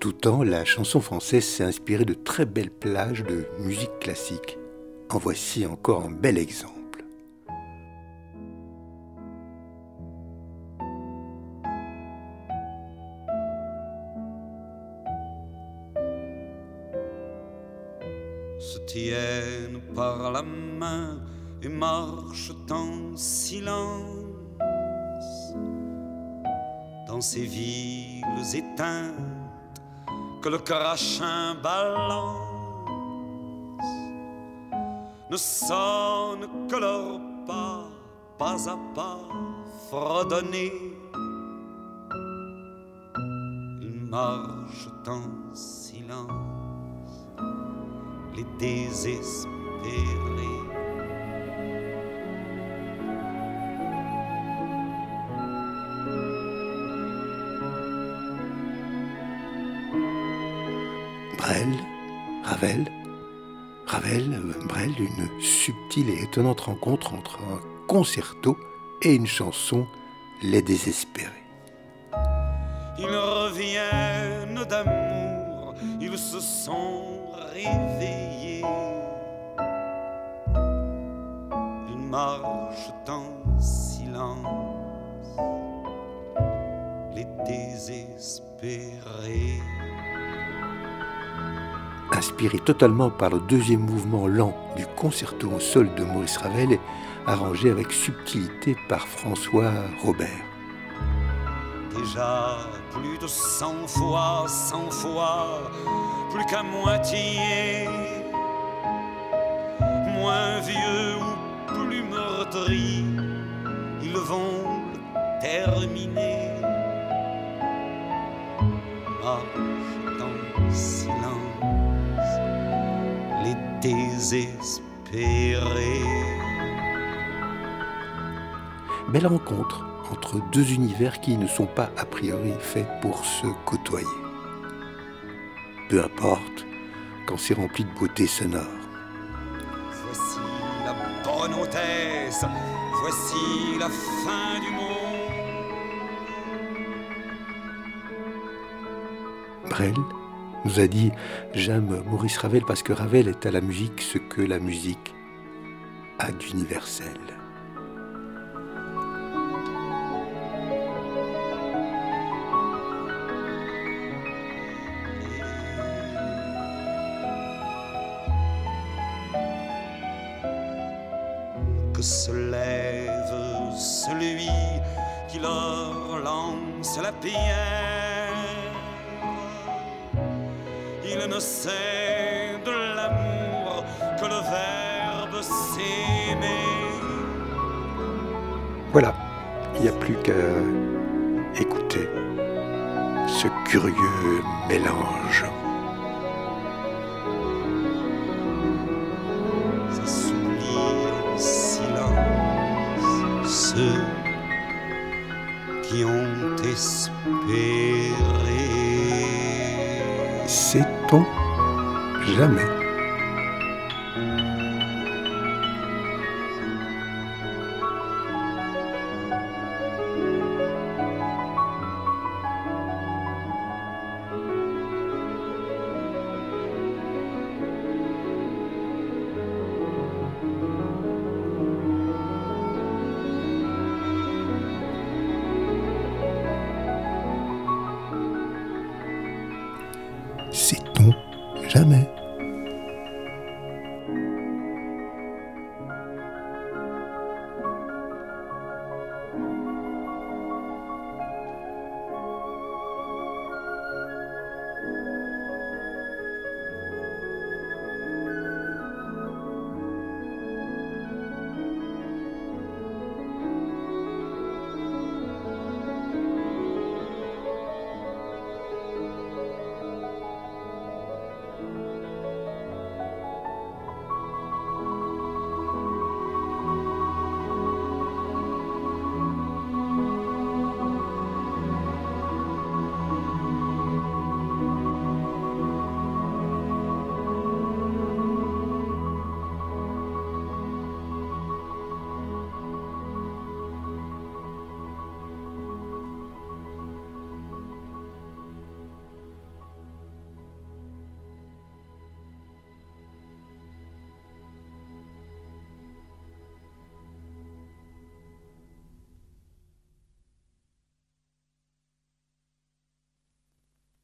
Tout temps, la chanson française s'est inspirée de très belles plages de musique classique. En voici encore un bel exemple. se tiennent par la main et marchent en silence dans ces villes éteintes que le crachin balance ne sonne que leur pas, pas à pas fredonner. Ils marchent en silence, les désespérés. Brel, Ravel, Ravel, Brel, une subtile et étonnante rencontre entre un concerto et une chanson, Les Désespérés. Ils reviennent d'amour, ils se sont réveillés. Ils marchent en silence, les désespérés inspiré totalement par le deuxième mouvement lent du concerto au sol de Maurice Ravel arrangé avec subtilité par François Robert. Déjà plus de cent fois, cent fois, plus qu'à moitié, moins vieux ou plus meurtri, ils vont terminer. Ah, dans désespéré. Belle rencontre entre deux univers qui ne sont pas a priori faits pour se côtoyer. Peu importe quand c'est rempli de beauté sonore. Voici la bonne hôtesse, voici la fin du monde. Brel nous a dit J'aime Maurice Ravel parce que Ravel est à la musique ce que la musique a d'universel. Que se lève celui qui leur lance la pierre? Il ne sait de l'amour que le verbe s'aimer. Voilà, il n'y a plus qu'à écouter ce curieux mélange. Ça s'oublie en silence ceux qui ont espéré. Jamais jamais